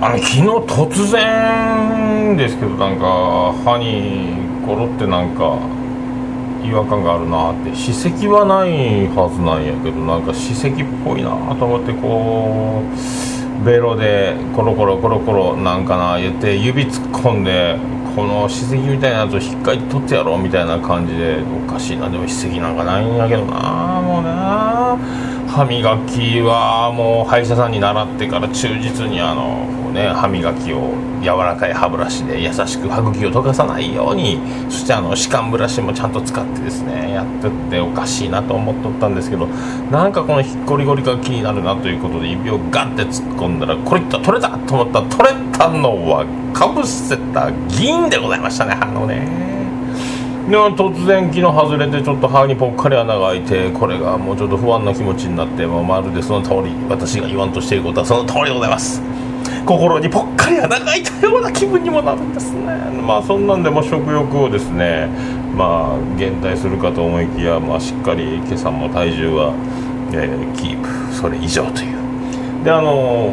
あの昨日突然ですけどなんか歯にコロってなんか違和感があるなって歯石はないはずなんやけどなんか歯石っぽいなと思ってこうベロでコロコロコロコロなんかな言って指突っ込んでこの歯石みたいなやつを引っかいて取ってやろうみたいな感じでおかしいな。でも歯石なんかないんやけどなもうな歯磨きはもう歯医者さんに習ってから忠実にあの、ね、歯磨きを柔らかい歯ブラシで優しく歯茎を溶かさないようにそしてあの歯間ブラシもちゃんと使ってですねやってっておかしいなと思っとったんですけどなんかこのひっこりごりが気になるなということで指をガッて突っ込んだらこれいった取れたと思ったら取れたのはかぶせた銀でございましたねあのね。で突然昨日外れてちょっと歯にぽっかり穴が開いてこれがもうちょっと不安な気持ちになってもうまるでその通り私が言わんとしていることはその通りでございます。心にぽっかり穴が開いたような気分にもなるんですね。まあそんなんでも食欲をですねまあ減退するかと思いきや、まあ、しっかり今朝も体重は、えー、キープそれ以上という。であの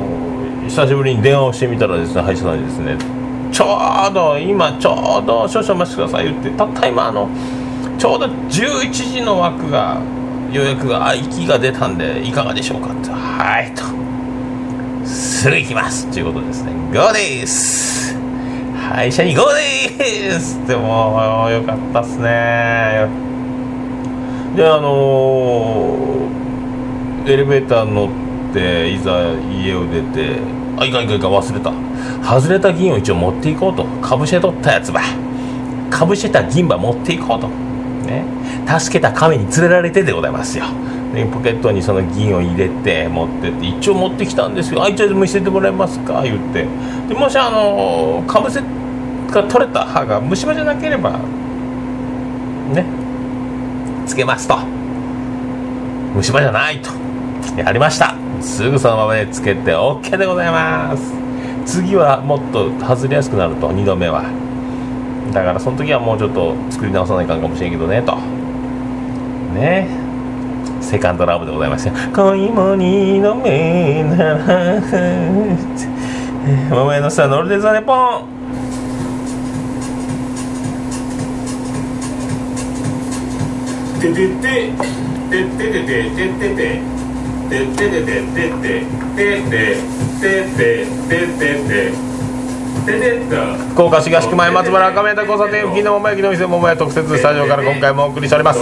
ー、久しぶりに電話をしてみたらですね歯医者さんにですねちょうど今ちょうど少々お待ちください言ってたった今あのちょうど11時の枠が予約が空きが出たんでいかがでしょうかって。はいとすぐ行きます。ということです。ね GO です。歯医者に GO です。ってもうよかったっすね。であのー、エレベーター乗っていざ家を出てあいかんいかんいか忘れた。外れた銀を一応持っていこうと。かぶせとったやつば。かぶせた銀ば持っていこうと。ね。助けた亀に連れられてでございますよ。でポケットにその銀を入れて持ってって一応持ってきたんですよ。あいつ見せてもらえますか？言って。でもしあのかぶせが取れた歯が虫歯じゃなければね。つけますと。虫歯じゃないと。やりました。すぐそのままでつけて OK でございます。次はもっと外れやすくなると2度目は。だからその時はもうちょっと作り直さないかんかもしれんけどねと。ね。セカンドラブでございますよ恋も二度目なら桃屋のさノルデザネポン。ててててててててて。ててててててて。てててててて。福岡市東区前松原赤目田交差点付近の桃焼きの店桃屋特設スタジオから今回もお送りしております。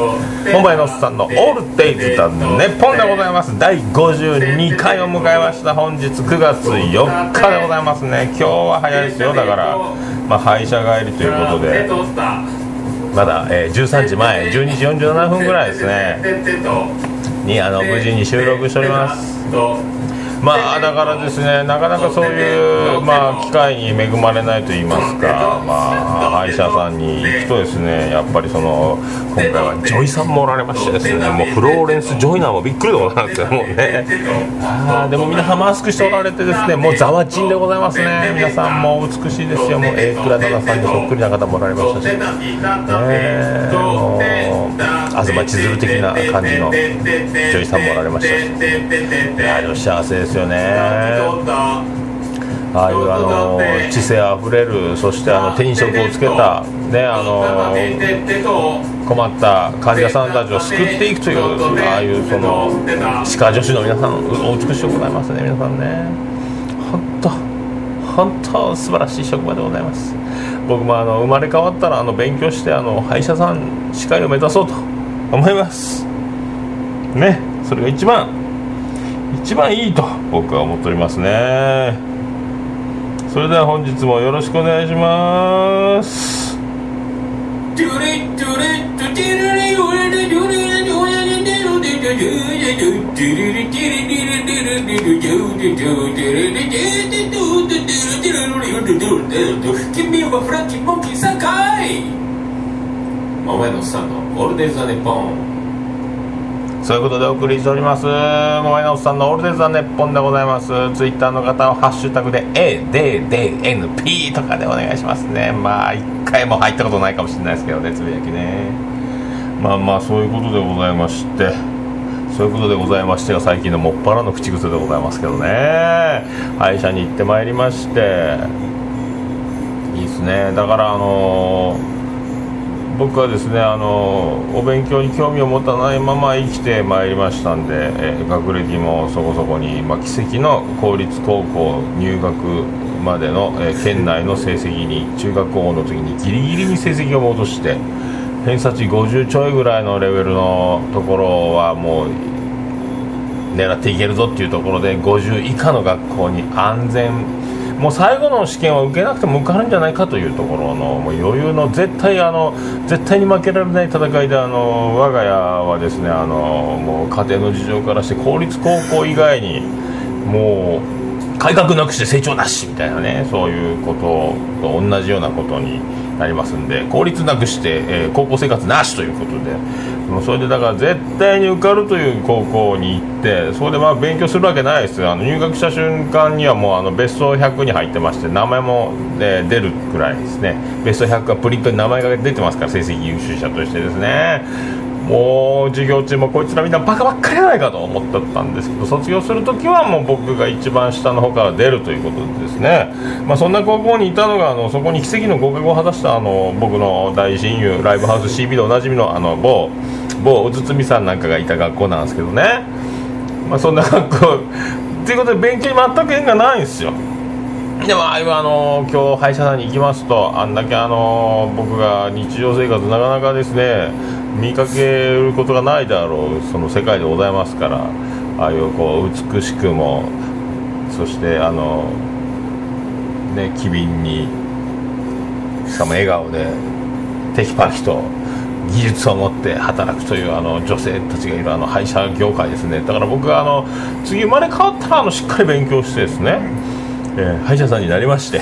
桃屋のおっさんのオールデイズだネッポンでございます。第52回を迎えました。本日9月4日でございますね。今日は早いですよだから。まあ歯医者帰りということで。まだ、えー、13時前12時47分ぐらいですね。にあの無事に収録しておりますまあだからですねなかなかそういう、まあ、機会に恵まれないと言いますか、まあ、歯医者さんに行くとですねやっぱりその今回はジョイさんもおられましてですねもうフローレンス・ジョイナーもびっくりでございますよもうね。あでも皆さんマスクしておられてですねもうざわちんでございますね。皆さんも美しいですよ。もう A 倉田さんにそっくりな方もおられましたし。ね。もう東ちづる的な感じの女優さんもおられましたし。いや幸せですよね。ああいうあの知性あふれるそしてあの手に職をつけたねあの困った患者さんたちを救っていくというああいうその歯科助手の皆さんお美しいございますね皆さんね。本当本当素晴らしい職場でございます。僕もあの生まれ変わったらあの勉強してあの歯医者さん歯科医を目指そうと思います。ねそれが一番一番いいと僕は思っておりますね。それでは本日もよろしくお願いします。君はフランキーモンキー3回桃屋のさんのオールデイズ・ザ・ネポン。そういうことでお送りしております。桃屋のおっさんのオールデイズ・ザ・ネッポンでございます。ツイッターの方はハッシュタグで ADDNP とかでお願いしますね。まあ一回も入ったことないかもしれないですけどねつぶやきね。まあまあそういうことでございまして。そういうことでございましてが最近のもっぱらの口癖でございますけどね。歯医者に行ってまいりまして。いいですね。だからあのー僕はですねあのお勉強に興味を持たないまま生きてまいりましたんで、え学歴もそこそこに、まあ、奇跡の公立高校入学までの、え県内の成績に中学校の時にギリギリに成績を戻して偏差値50ちょいぐらいのレベルのところはもう狙っていけるぞっていうところで50以下の学校に安全もう最後の試験は受けなくても受かるんじゃないかというところのもう余裕の絶対あの絶対に負けられない戦いであの我が家はですねあのもう家庭の事情からして公立高校以外にもう改革なくして成長なしみたいなねそういうことと同じようなことになりますんで効率なくして、えー、高校生活なしということで。もうそれでだから絶対に受かるという高校に行ってそれでまあ勉強するわけないです。あの入学した瞬間にはもうあの別荘100に入ってまして名前も、ね、出るくらいですね。ベスト100がプリントに名前が出てますから成績優秀者としてですね。もう授業中もこいつらみんなバカばっかりじゃないかと思ってたんですけど卒業する時はもう僕が一番下の方から出るということでですね、まあ、そんな高校にいたのがあのそこに奇跡の合格を果たしたあの僕の大親友ライブハウス CB でおなじみのあの某某宇都宮さんなんかがいた学校なんですけどね、まあ、そんな学校ということで勉強に全く縁がないんですよ。でもあの今日歯医者さんに行きますとあんだけあの僕が日常生活なかなかですね見かけることがないだろうその世界でございますからああいうこう美しくもそしてあのね機敏にしかも笑顔でテキパキと技術を持って働くというあの女性たちがいるあの歯医者業界ですね。だから僕はあの次生まれ変わったらあのしっかり勉強してですね、えー、歯医者さんになりまして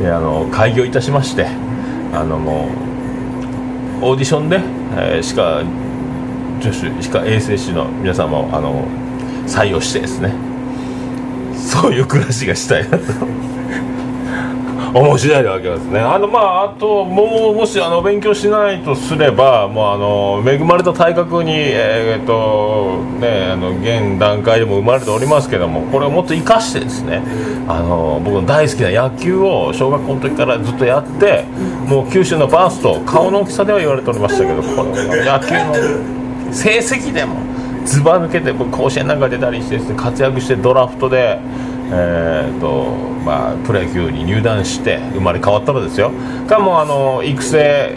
であの開業いたしましてあのもうオーディションで、えー、歯科助手歯科衛生士の皆様をあの採用してですねそういう暮らしがしたいなと。面白いわけですね。あのまああとももしあの勉強しないとすればもうあの恵まれた体格にえー、っとねあの現段階でも生まれておりますけどもこれをもっと生かしてですねあの僕の大好きな野球を小学校の時からずっとやってもう九州のバースト顔の大きさでは言われておりましたけどこの野球の成績でもずば抜けて甲子園なんか出たりして、ね、活躍してドラフトでえーとまあ、プロ野球に入団して生まれ変わったらですよ。かもあの育成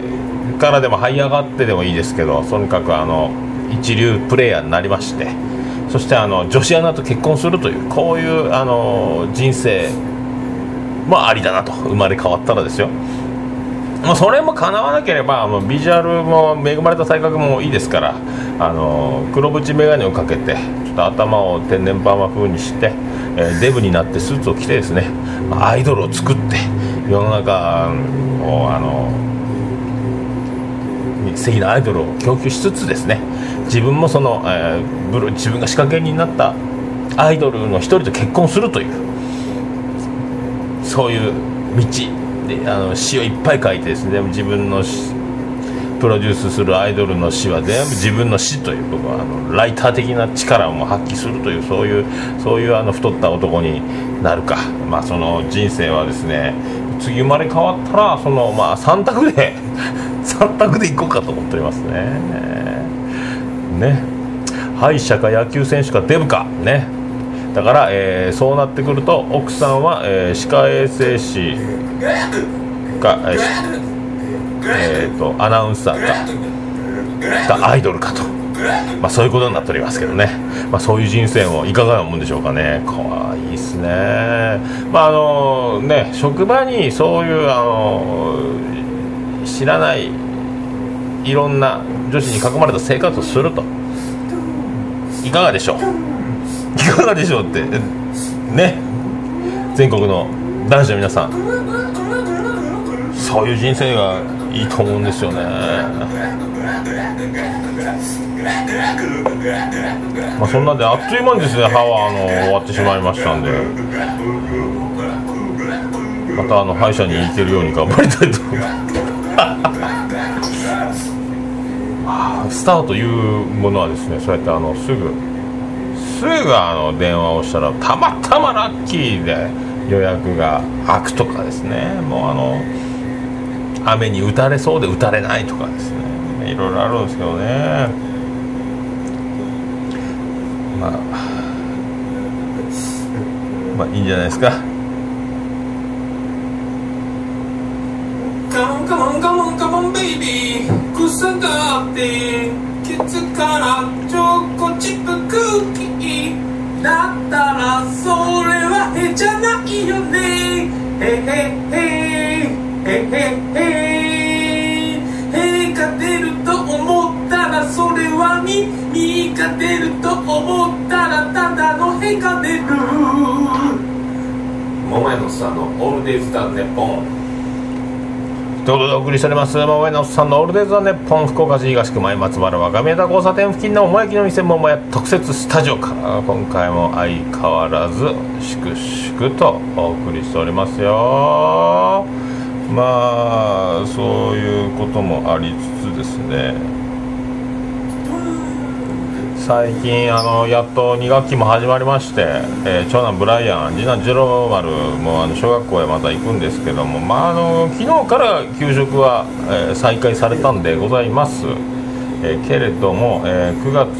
からでも這い上がってでもいいですけどとにかくあの一流プレーヤーになりましてそしてあの女子アナと結婚するというこういうあの人生もありだなと生まれ変わったらですよ。まあ、それも叶わなければもうビジュアルも恵まれた体格もいいですからあの黒縁眼鏡をかけてちょっと頭を天然パーマ風にして、え、デブになってスーツを着てですねアイドルを作って世の中をあの素敵なアイドルを供給しつつですね自分もその、えー、自分が仕掛け人になったアイドルの一人と結婚するというそういう道であの詩をいっぱい書いてですね自分のプロデュースするアイドルの詩は全部自分の詩という僕はあのライター的な力を発揮するというそういうそういうあの太った男になるか、まあ、その人生はですね次生まれ変わったらその、まあ、3択で 3択でいこうかと思っておりますね。ね。歯医者か野球選手かデブか。ね。だから、えー、そうなってくると奥さんは、えー、歯科衛生士か、えーと、アナウンサーかアイドルかと、まあ、そういうことになっておりますけどね、まあ、そういう人生もいかがなもんでしょうかね。かわいいっすね。まああのね職場にそういうあの知らないいろんな女子に囲まれた生活をすると。いかがでしょう？いかがでしょうってね。全国の男子の皆さん。そういう人生がいいと思うんですよね。まあそんなんであっという間にですね。歯はあの終わってしまいましたんで。またあの歯医者に行けるように頑張りたいと。思いますスターというものはですねそうやってあのすぐすぐあの電話をしたらたまたまラッキーで予約が開くとかですね。もうあの雨に打たれそうで打たれないとかですね。いろいろあるんですけどね。まあまあいいんじゃないですか。カモンカモンカモンカモンベイビー。草がってケツからチョコチップクッキーだったらそれはへじゃないよね。へへへ。へへへ。へが出ると思ったらそれはみみが出ると思ったらただのへが出る。桃屋のさんのオールデイズ・ザ・ネポン。ということでお送りしております。桃屋のさんのオールデイズ・ザ・ネッポン福岡市東区前松原若宮田交差点付近の桃焼きの店桃屋特設スタジオから。今回も相変わらず粛々とお送りしておりますよ。まあそういうこともありつつですね。最近あのやっと2学期も始まりまして、えー長男ブライアン次男ジローマルもあの小学校へまた行くんですけども、まあ、あの昨日から給食は、えー再開されたんでございます、えーけれども、えー9月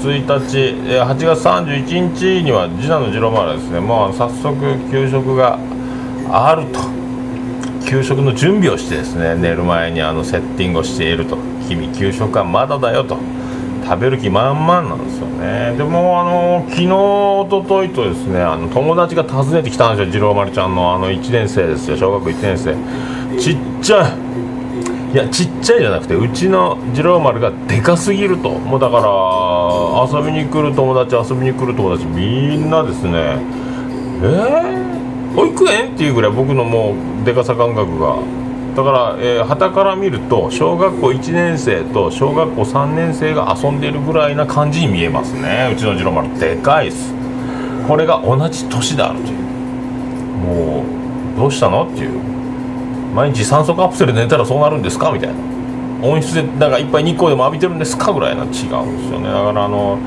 1日、えー8月31日には次男のジローマルはですねもう早速給食があると。給食の準備をしてですね寝る前にあのセッティングをしていると。君給食はまだだよと。食べる気満々なんですよね。でもあの昨日一昨日とですねあの友達が訪ねてきたんですよ。次郎丸ちゃんのあの1年生ですよ。小学1年生。ちっちゃい。いやちっちゃいじゃなくてうちの次郎丸がでかすぎると。もうだから遊びに来る友達遊びに来る友達みんなですねえー、保育園っていうぐらい僕のもうでかさ感覚が。だから、えー、旗から見ると小学校1年生と小学校3年生が遊んでるぐらいな感じに見えますね。うちの次郎丸。でかいっす。これが同じ年であるという。もうどうしたのっていう。毎日酸素カプセル寝たらそうなるんですか？みたいな。温室でなんかいっぱい日光でも浴びてるんですか？ぐらいな違うんですよね。だからあの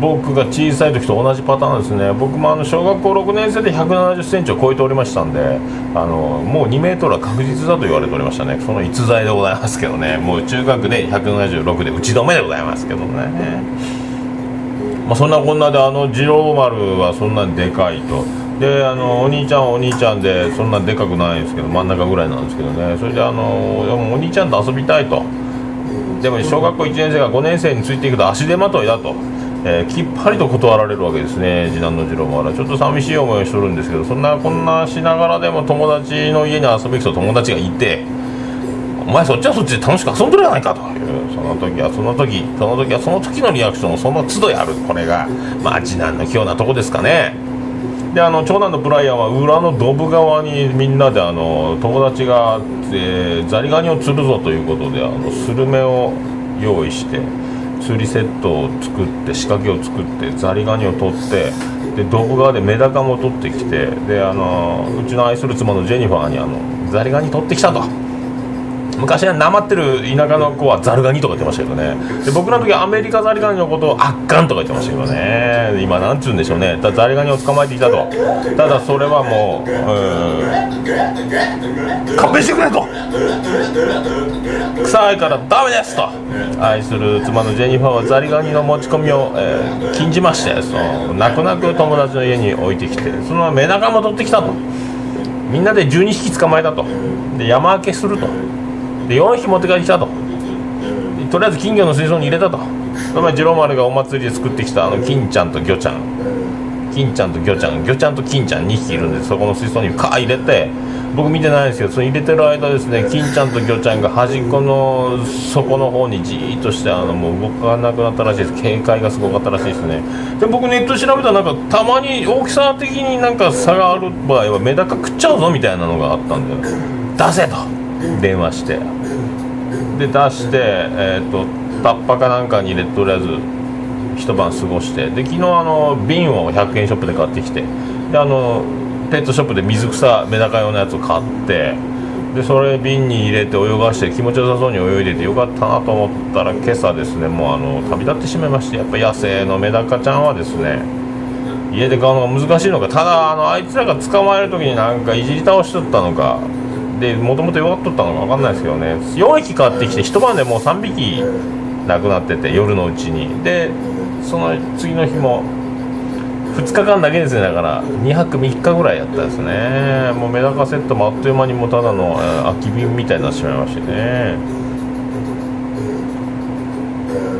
僕が小さい時と同じパターンですね。僕もあの小学校6年生で1 7 0センチを超えておりましたんであのもう2メートルは確実だと言われておりましたね。その逸材でございますけどね。もう中学で176で打ち止めでございますけどね。まあ、そんなこんなであの次郎丸はそんなにでかいと。であのお兄ちゃんはお兄ちゃんでそんなでかくないんですけど真ん中ぐらいなんですけどね。それであのお兄ちゃんと遊びたいと。でも小学校1年生が5年生についていくと足手まといだと、えーきっぱりと断られるわけですね。次男の次郎丸はちょっと寂しい思いをしとるんですけどそんなこんなしながらでも友達の家に遊びに行くと友達がいてお前そっちはそっちで楽しく遊んでるやないかというその時はその時その時はその時のリアクションをその都度やる。これがまあ次男の器用なとこですかね。であの長男のブライアンは裏のドブ川にみんなであの友達が、えーザリガニを釣るぞということであのスルメを用意して釣りセットを作って仕掛けを作ってザリガニを取ってでドブ川でメダカも取ってきてであのうちの愛する妻のジェニファーにあのザリガニ取ってきたと。昔はなまってる田舎の子はザルガニとか言ってましたけどね。で僕らの時はアメリカザリガニのことをアッカンとか言ってましたけどね。今なんつうんでしょうね。だザリガニを捕まえてきたと。ただそれはもうう勘弁してくれと。臭いからダメですと。愛する妻のジェニファーはザリガニの持ち込みを、えー禁じましてその泣く泣く友達の家に置いてきてそのままメダカも取ってきたと。みんなで12匹捕まえたと。で山分けすると。で4匹持って帰ってきたと。とりあえず金魚の水槽に入れたと。その前次郎丸がお祭りで作ってきたあの金ちゃんと魚ちゃん。金ちゃんと魚ちゃん。魚ちゃんと金ちゃん2匹いるんでそこの水槽にカー入れて僕見てないんですけどその入れてる間ですね金ちゃんと魚ちゃんが端っこの底の方にじーっとしてあのもう動かなくなったらしいです。警戒がすごかったらしいですね。で僕ネット調べたらなんかたまに大きさ的になんか差がある場合はメダカ食っちゃうぞみたいなのがあったんで出せと。電話して。で出してえっ、とタッパかなんかに入れてとりあえず一晩過ごして。で昨日あの瓶を100円ショップで買ってきて。であのペットショップで水草メダカ用のやつを買って。でそれ瓶に入れて泳がして気持ちよさそうに泳いでてよかったなと思ったら今朝ですねもうあの旅立ってしまいまして。やっぱ野生のメダカちゃんはですね家で飼うのが難しいのか。ただあのあいつらが捕まえる時になんかいじり倒しとったのか。でもともと弱っとったのか分かんないですけどね。4匹買ってきて一晩でもう3匹亡くなってて夜のうちに。でその次の日も2日間だけですね。だから2泊3日ぐらいやったですね。もうメダカセットもあっという間にもうただの、空き瓶みたいになってしまいましてね。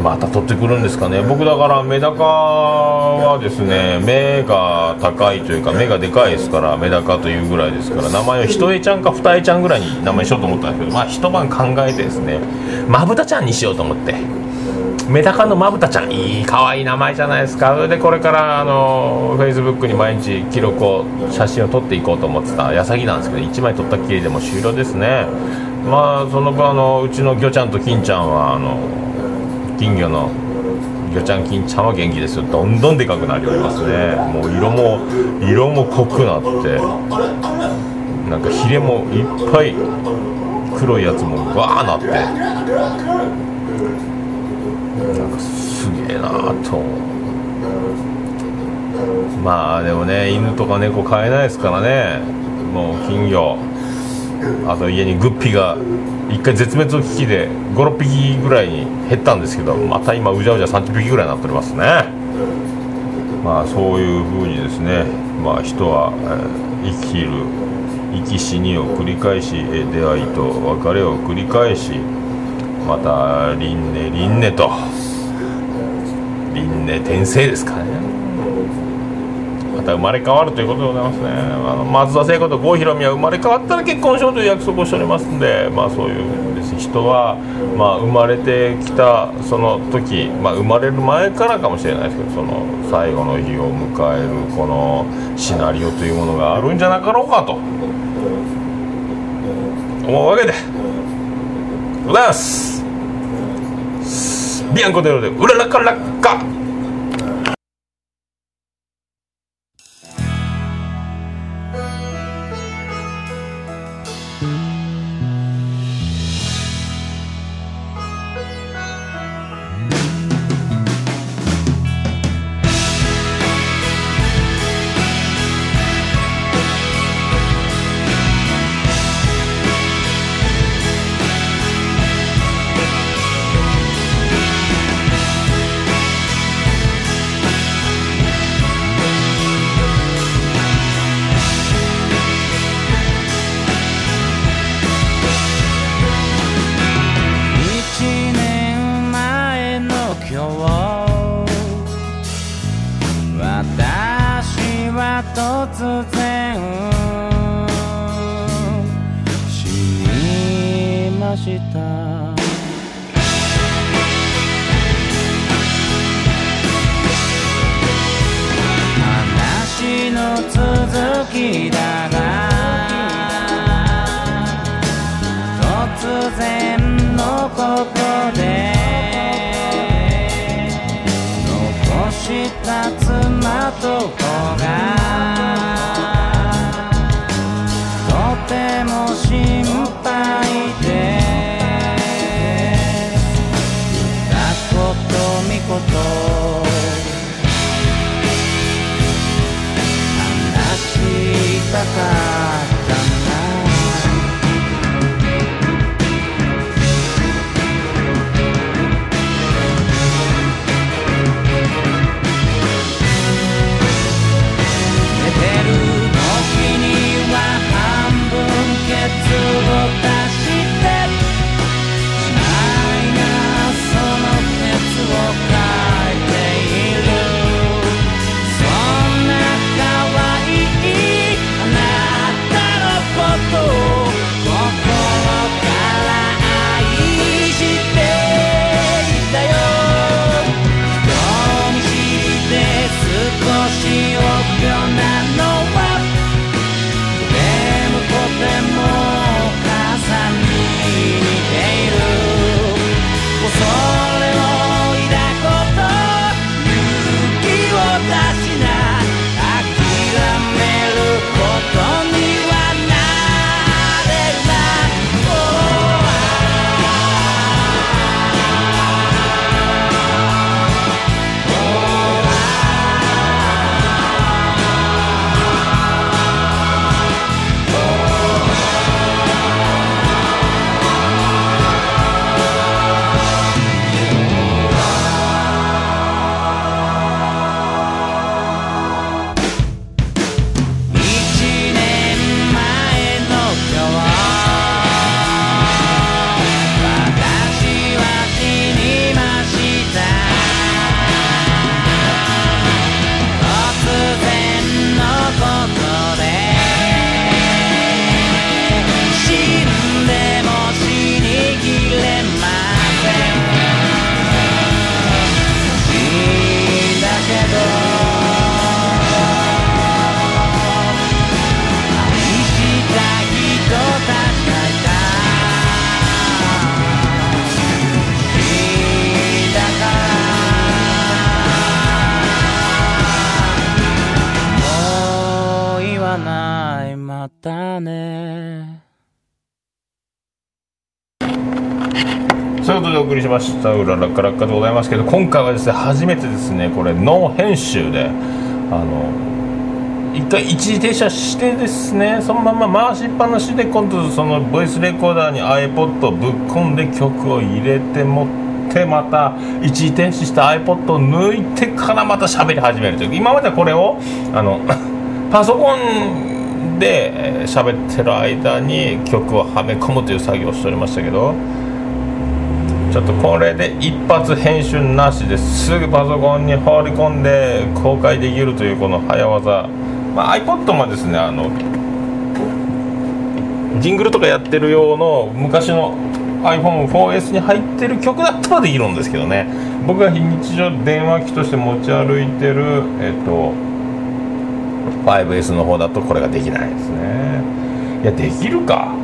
また取ってくるんですかね。僕だからメダカはですね目が高いというか目がでかいですからメダカというぐらいですから名前を一重ちゃんか二重ちゃんぐらいに名前しようと思ったんですけどまあ一晩考えてですねまぶたちゃんにしようと思って。メダカのまぶたちゃんいい可愛い名前じゃないですか。それでこれからあのフェイスブックに毎日記録を写真を撮っていこうと思ってた矢先なんですけど1枚撮ったっきりでも終了ですね。まあその分あのうちの魚ちゃんと金ちゃんはあの金魚の魚ちゃん金ちゃんは元気ですよ。どんどんでかくなりおりますね。もう色も色も濃くなって。なんかヒレもいっぱい黒いやつもわーなって。なんかすげえなと。まあでもね犬とか猫飼えないですからね。もう金魚。あと家にグッピーが一回絶滅の危機で56匹ぐらいに減ったんですけどまた今うじゃうじゃ30匹ぐらいになっておりますね。まあそういうふうにですねまあ人は、えー生きる生き死にを繰り返し、出会いと別れを繰り返しまた輪廻輪廻と輪廻転生ですかね。また生まれ変わるということでございますね。あの松田聖子と郷ひろみは生まれ変わったら結婚しようという約束をしておりますんでまあそういうです人は、まあ、生まれてきたその時、まあ、生まれる前からかもしれないですけどその最後の日を迎えるこのシナリオというものがあるんじゃなかろうかと。思うわけでございます。ビアンコデロでうららからか。でお送りしました「うららかラッカ」でございますけど今回はですね初めてですねこれノー編集であの一回一時停車してですねそのまま回しっぱなしで今度そのボイスレコーダーに iPod をぶっ込んで曲を入れて持ってまた一時停止した iPod を抜いてからまた喋り始めるという。今まではこれをあのパソコンで喋ってる間に曲をはめ込むという作業をしておりましたけどちょっとこれで一発編集なしですぐパソコンに放り込んで公開できるというこの早技、まあ、iPod もですねあのジングルとかやってる用の昔の iPhone4S に入ってる曲だったらできるんですけどね。僕が日常電話機として持ち歩いてるえっと 5S の方だとこれができないですね。いやできるか。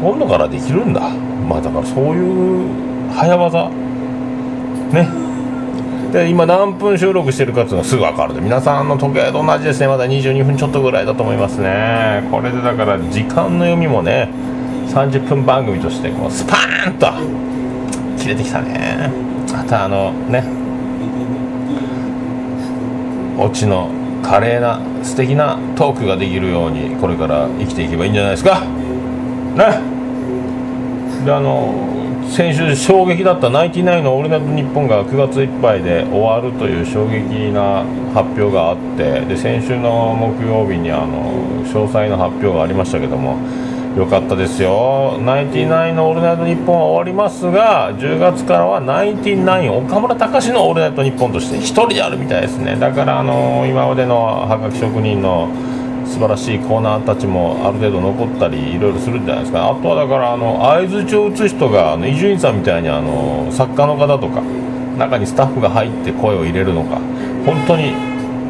今度からできるんだ。まあだからそういう早技ね。で今何分収録してるかっていうのがすぐ分かるで皆さんの時計と同じですね。まだ22分ちょっとぐらいだと思いますね。これでだから時間の読みもね30分番組としてこうスパーンと切れてきたね。あとあのねオチの華麗な素敵なトークができるようにこれから生きていけばいいんじゃないですか。ね。であの先週衝撃だった「ナイティナインのオールナイトニッポン」が9月いっぱいで終わるという衝撃な発表があってで先週の木曜日にあの詳細な発表がありましたけどもよかったですよ「ナインティナインのオールナイトニッポン」は終わりますが10月からは「ナインティナイン岡村隆史のオールナイトニッポン」として1人でやるみたいですね。だからあの今までのはがき職人の素晴らしいコーナーたちもある程度残ったりいろいろするんじゃないですか。あとはだからあの相づちを打つ人が伊集院さんみたいにあの作家の方とか中にスタッフが入って声を入れるのか本当に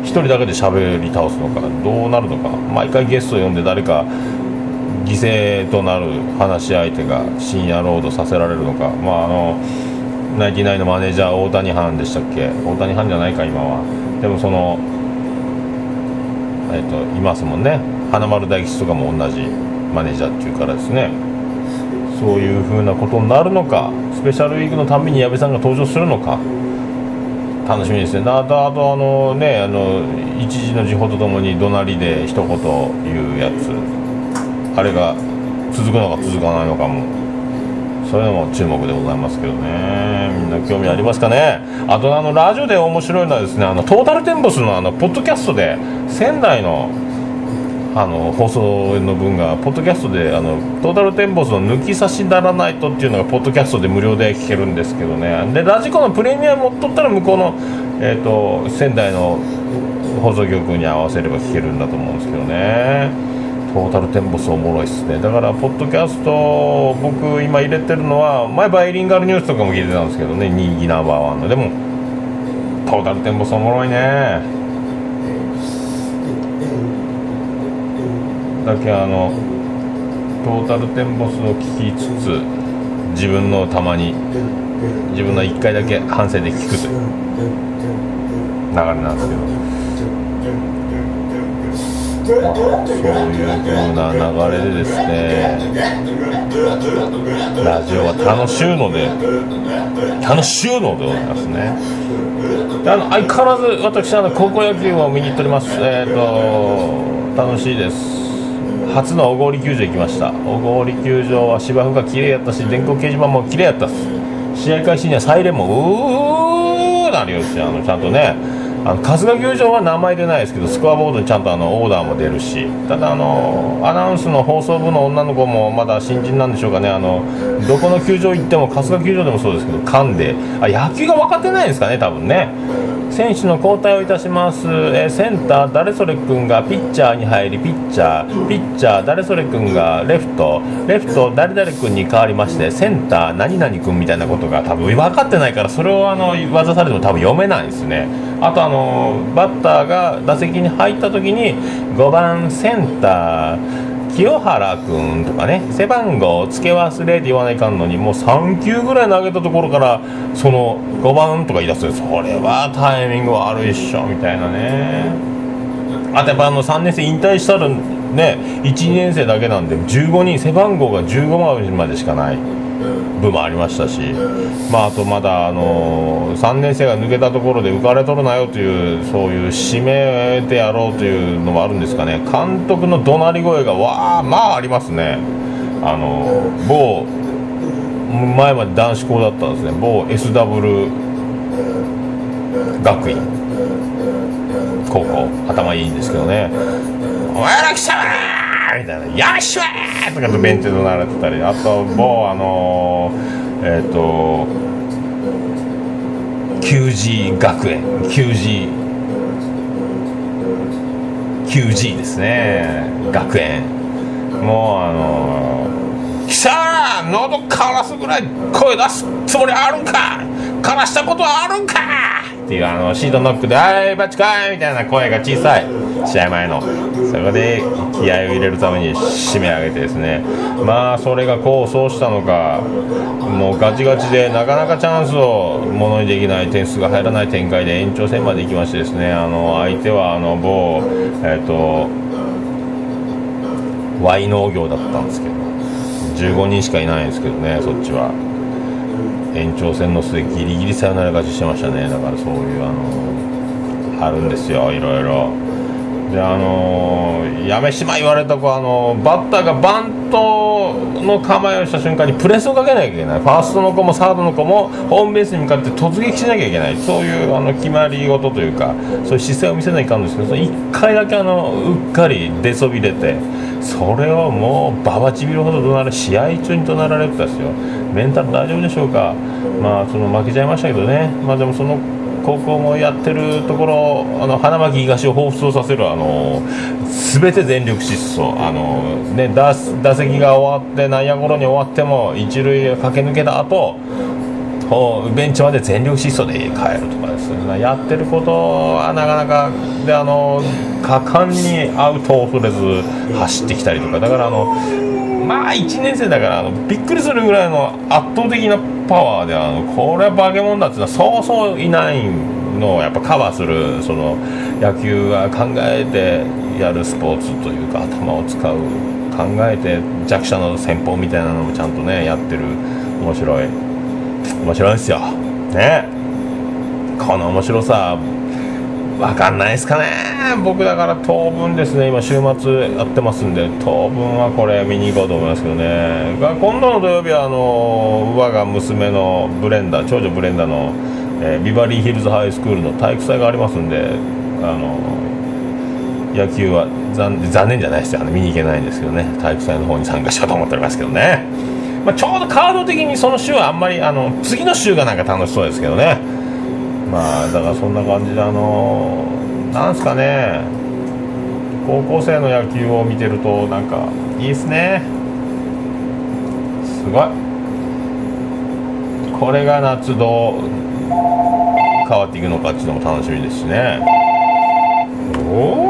1人だけで喋り倒すのかどうなるのか毎回ゲストを呼んで誰か犠牲となる話し相手が深夜ロードさせられるのかまああのナインティナイのマネージャー大谷藩でしたっけ？大谷藩じゃないか今は。でもそのえっといますもんね。花丸大吉とかも同じマネージャーっていうからですね。そういうふうなことになるのかスペシャルウィークのたんびに矢部さんが登場するのか。楽しみですね。あとあとあのねあの一時の時報とともに怒鳴りで一言言うやつ。あれが続くのか続かないのかも。そういうのも注目でございますけどね。みんな興味ありますかね？あとあのラジオで面白いのはですねあのトータルテンボスのあのポッドキャストで仙台のあの放送の分がポッドキャストであのトータルテンボスの抜き差しならないとっていうのがポッドキャストで無料で聞けるんですけどね。でラジコのプレミアム持っとったら向こうの、えー、と仙台の放送局に合わせれば聞けるんだと思うんですけどね。トータルテンボスおもろいっすね。だからポッドキャスト僕今入れてるのは前バイリンガルニュースとかも聞いてたんですけどね。人気ナンバーワンの。でもトータルテンボスおもろいね。だけあのトータルテンボスを聞きつつ自分のたまに自分の1回だけ反省で聞くという流れなんですけど。まあ、そういう風な流れでですねラジオは楽しゅうので楽しゅうのでございますね。であの相変わらず私あの高校野球を見に行っております。えっ、と楽しいです。初の小郡球場行きました。小郡球場は芝生が綺麗やったし電光掲示板も綺麗やったっす。試合開始にはサイレンもうーなるよしあのちゃんとねあの春日球場は名前出ないですけどスコアボードにちゃんとあのオーダーも出るしただあのアナウンスの放送部の女の子もまだ新人なんでしょうかね。あのどこの球場行っても春日球場でもそうですけど噛んで。あ野球が分かってないんですかね多分ね。選手の交代をいたします、えーセンター誰それ君がピッチャーに入りピッチャーピッチャー誰それ君がレフト。レフト誰々君に変わりましてセンター何々君みたいなことが多分分かってないからそれをあの技されても多分読めないですね。あとあのバッターが打席に入った時に5番センター清原君とかね背番号付け忘れって言わないかんのにもう3球ぐらい投げたところからその5番とか言い出すそれはタイミング悪いっしょみたいなね。あとやっぱあの3年生引退したるね1年生だけなんで15人背番号が15番までしかない。部もありましたし、まあ、あとまだ、あの3年生が抜けたところで浮かれとるなよというそういう指名でやろうというのもあるんですかね。監督の怒鳴り声がわあまあありますね。あの某前まで男子校だったんですね。某 SW 学院。高校。頭いいんですけどね「お前ら来たわ!」みたいな「よっしゃー!」とかってベンチで鳴られてたりあと某あのーえっ、と QG 学園。QG QG ですね。学園。もうあのー、貴様喉枯らすぐらい声出すつもりあるんか。枯らしたことはあるんか。っていうあのシートノックで「はいバチかい!」みたいな声が小さい。試合前の。そこで気合を入れるために締め上げてですね。まあそれが功を奏したのかもうガチガチでなかなかチャンスをものにできない点数が入らない展開で延長戦まで行きましてですね。あの相手はあの某えっ、と Y 農業だったんですけど15人しかいないんですけどねそっちは。延長戦の末ギリギリサヨナラ勝ちしてましたね。だからそういうあのあるんですよいろいろ。であのやめしま言われた子あのバッターがバントの構えをした瞬間にプレスをかけなきゃいけない。ファーストの子もサードの子もホームベースに向かって突撃しなきゃいけない。そういうあの決まり事というかそういう姿勢を見せないかんですけど1回だけあのうっかり出そびれてそれをもうババちびるほど怒鳴る試合中に怒鳴られてたんですよ。メンタル大丈夫でしょうか。まあその負けちゃいましたけどね。まあでもその高校もやってるところあの花巻東を彷彿とさせるあの全て全力疾走。あの、ね、打打席が終わって内野ゴロに終わっても一塁を駆け抜けた後こうベンチまで全力疾走で帰るとかですね。やってることはなかなかであの果敢にアウトを恐れず走ってきたりとか。だからあのまあ1年生だからあのびっくりするぐらいの圧倒的なパワーであのこれは化け物だっていうのはそうそういないのをやっぱカバーする。その野球は考えてやるスポーツというか頭を使う。考えて弱者の戦法みたいなのもちゃんとねやってる。面白い。面白いですよ。ね。この面白さ。わかんないですかね。僕だから当分ですね。今週末やってますんで当分はこれ見に行こうと思いますけどね。今度の土曜日はあの我が娘のブレンダー長女ブレンダーの、えービバリーヒルズハイスクールの体育祭がありますんであの野球は残残念じゃないですよ。あの見に行けないんですけどね。体育祭の方に参加しようと思っておりますけどね、まあ、ちょうどカード的にその週はあんまりあの次の週がなんか楽しそうですけどね。まあだからそんな感じであのなんすかね。高校生の野球を見てるとなんかいいっすね。すごい。これが夏どう変わっていくのかっていうのも楽しみですしね。おお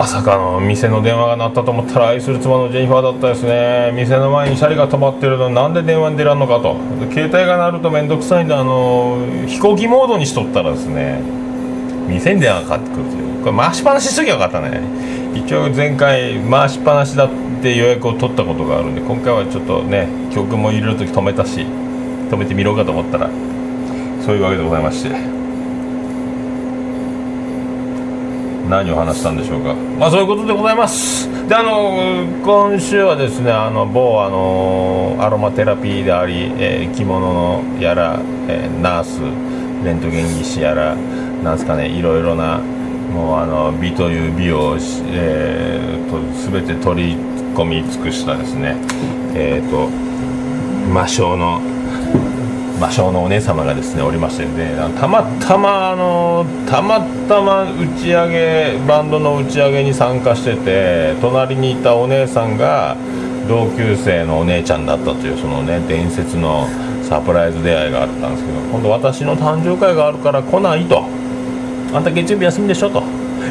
まさかの店の電話が鳴ったと思ったら愛する妻のジェニファーだったですね。店の前にシャリが止まってるのになんで電話に出らんのかと。携帯が鳴ると面倒くさいんであの飛行機モードにしとったらですね店に電話がかかってくるという。これ回しっぱなししときゃよかったね。一応前回回しっぱなしだって予約を取ったことがあるんで今回はちょっとね曲も入れる時止めたし止めてみろうかと思ったらそういうわけでございまして。何を話したんでしょうか。まあそういうことでございます。であの今週はですねあの某あのアロマテラピーであり、えー着物のやら、えーナースレントゲン技師やらなんですかねいろいろなもうあの美という美をし、えー、と全て取り込み尽くしたですねえっ、と魔性の魔性のお姉様がですねおりましてね。たまたまあのたまたま打ち上げバンドの打ち上げに参加してて隣にいたお姉さんが同級生のお姉ちゃんだったというそのね伝説のサプライズ出会いがあったんですけど今度私の誕生会があるから来ないと。あんた月曜日休みでしょと。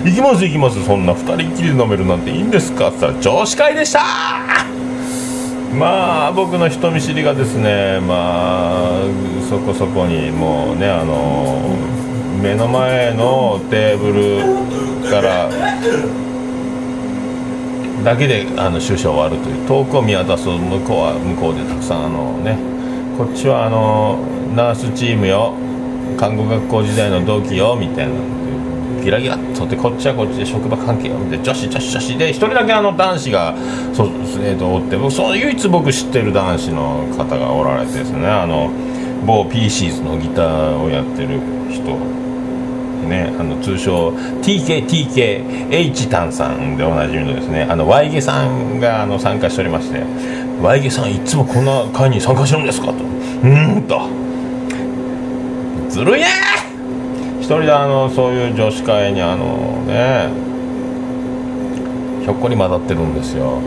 行きます行きます。そんな二人っきりで飲めるなんていいんですかって言ったら女子会でしたまあ僕の人見知りがですねまあそこそこにもうねあの目の前のテーブルからだけであの終始終わるという遠くを見渡す向こうは向こうでたくさんあのねこっちはあのナースチームよ看護学校時代の同期よみたいなギラギラっとでこっちはこっちで職場関係よみたいな女子女子女子で一人だけあの男子がそう、えー、とおって僕その唯一僕知ってる男子の方がおられてですねあの某 PCs のギターをやってる人ね、あの通称 TKTKH タンさんでおなじみのですねあのワイゲさんがあの参加しておりましてワイゲさんいつもこんな会に参加してるんですかと。うんと。ずるいね一人であのそういう女子会にあのねひょっこり混ざってるんですよ。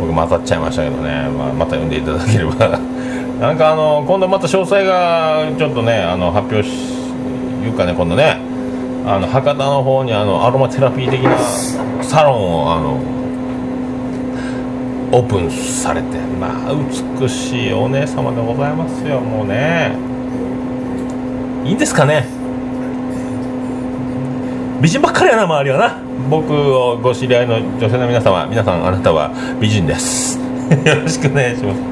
僕混ざっちゃいましたけどね、まあ、また読んでいただければ。なんかあの今度また詳細がちょっとねあの発表しいうかね今度ね。あの博多の方にあのアロマテラピー的なサロンをあのオープンされて。まあ美しいお姉様でございますよ。もうね。いいんですかね。美人ばっかりやな周りはな。僕をご知り合いの女性の皆様皆さんあなたは美人です。よろしくお願いします。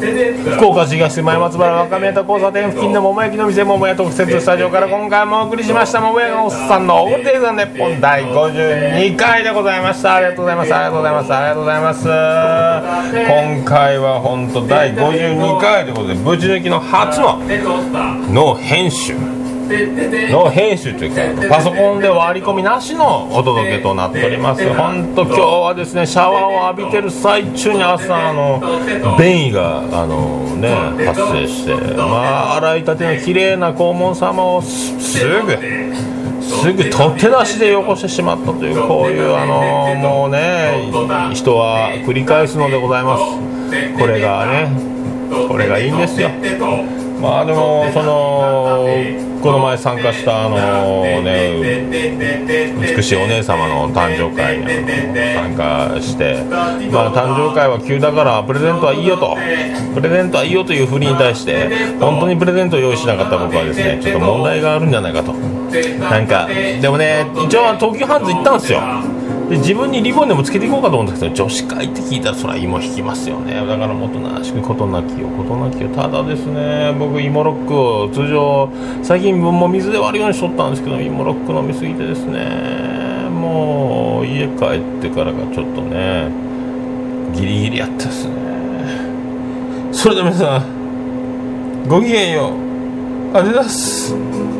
福岡市東区前松原若宮と交差点付近の桃焼きの店桃屋特設スタジオから今回もお送りしました桃屋のおっさんのオールデイズ・ネッポン第52回でございましたありがとうございます。ありがとうございます。ありがとうございます。今回は本当第52回ということでぶち抜きの初のの編集の編集というかパソコンで割り込みなしのお届けとなっております本当今日はですねシャワーを浴びてる最中に朝あの便意があのね発生してまあ洗いたての綺麗な黄門様をすすぐすぐ取って出しでよこしてしまったというこういうあのもうね人は繰り返すのでございます。これがねこれがいいんですよまあでもそのこの前参加したあのね美しいお姉様の誕生会に参加してまあ誕生会は急だからプレゼントはいいよとプレゼントはいいよというふりに対して本当にプレゼントを用意しなかった僕はですねちょっと問題があるんじゃないかとなんかでもね一応東急ハンズ行ったんですよで自分にリボンでもつけていこうかと思うんですけど女子会って聞いたらそれは芋引きますよね。だからもっとなしくことなきよことなきよ。ただですね僕芋ロックを通常最近分も水で割るようにしとったんですけど芋ロック飲みすぎてですねもう家帰ってからがちょっとねギリギリやったですね。それでは皆さんごきげんよう。ありがとうございます。